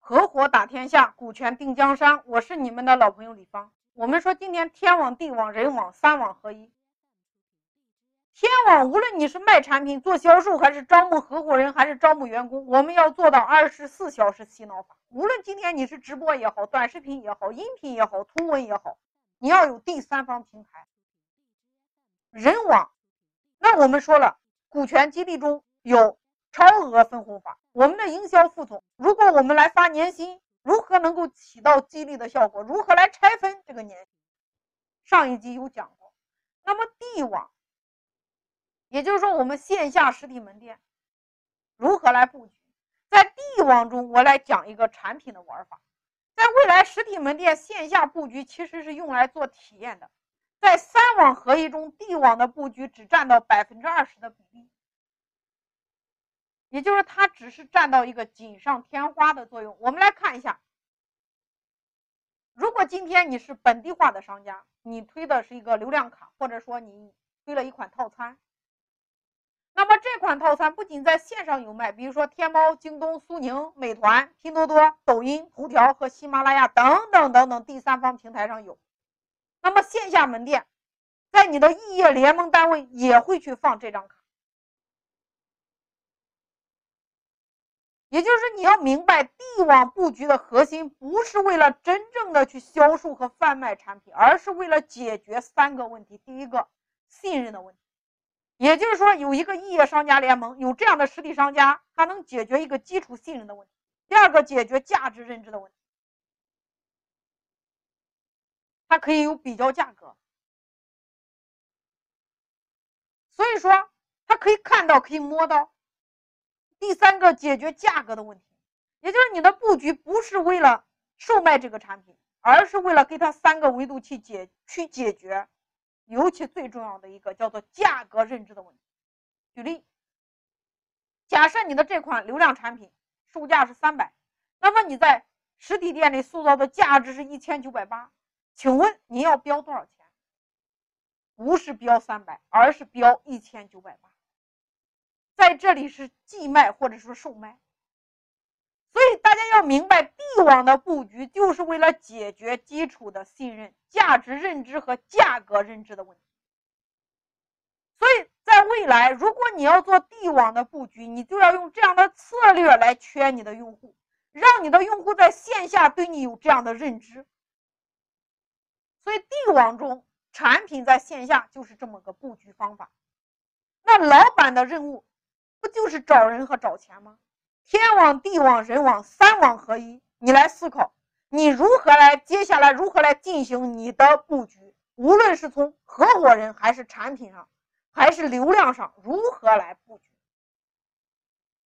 合伙打天下，股权定江山。我是你们的老朋友李芳。我们说今天天网、地网、人网三网合一。天网无论你是卖产品、做销售，还是招募合伙人，还是招募员工，我们要做到二十四小时洗脑法。无论今天你是直播也好，短视频也好，音频也好，图文也好，你要有第三方平台。人网，那我们说了，股权激励中有。超额分红法，我们的营销副总，我们来发年薪，如何能够起到激励的效果？如何来拆分这个年薪？上一集有讲过。那么地网，也就是说我们线下实体门店如何来布局？在地网中，我来讲一个产品的玩法。在未来实体门店线下布局其实是用来做体验的，在三网合一中，地网的布局只占到百分之二十的比例。也就是它只是占到一个锦上添花的作用。我们来看一下，如果今天你是本地化的商家，你推的是一个流量卡，或者说你推了一款套餐，那么这款套餐不仅在线上有卖，比如说天猫、京东、苏宁、美团、拼多多、抖音、头条和喜马拉雅等等等等第三方平台上有，那么线下门店在你的异业联盟单位也会去放这张卡。也就是你要明白，地网布局的核心不是为了真正的去销售和贩卖产品，而是为了解决三个问题。第一个，信任的问题，也就是说，有一个异业商家联盟，有这样的实体商家，它能解决一个基础信任的问题。第二个，解决价值认知的问题，它可以有比较价格，所以说它可以看到，可以摸到。第三个解决价格的问题，也就是你的布局不是为了售卖这个产品，而是为了给他三个维度去解去解决，尤其最重要的一个叫做价格认知的问题。举例，假设你的这款流量产品售价是三百，那么你在实体店里塑造的价值是一千九百八，请问你要标多少钱？不是标三百，而是标一千九百八。在这里是寄卖或者说售卖，所以大家要明白，地网的布局就是为了解决基础的信任、价值认知和价格认知的问题。所以在未来，如果你要做地网的布局，你就要用这样的策略来圈你的用户，让你的用户在线下对你有这样的认知。所以地网中产品在线下就是这么个布局方法。那老板的任务。不就是找人和找钱吗？天网、地网、人网三网合一，你来思考，你如何来接下来如何来进行你的布局？无论是从合伙人还是产品上，还是流量上，如何来布局？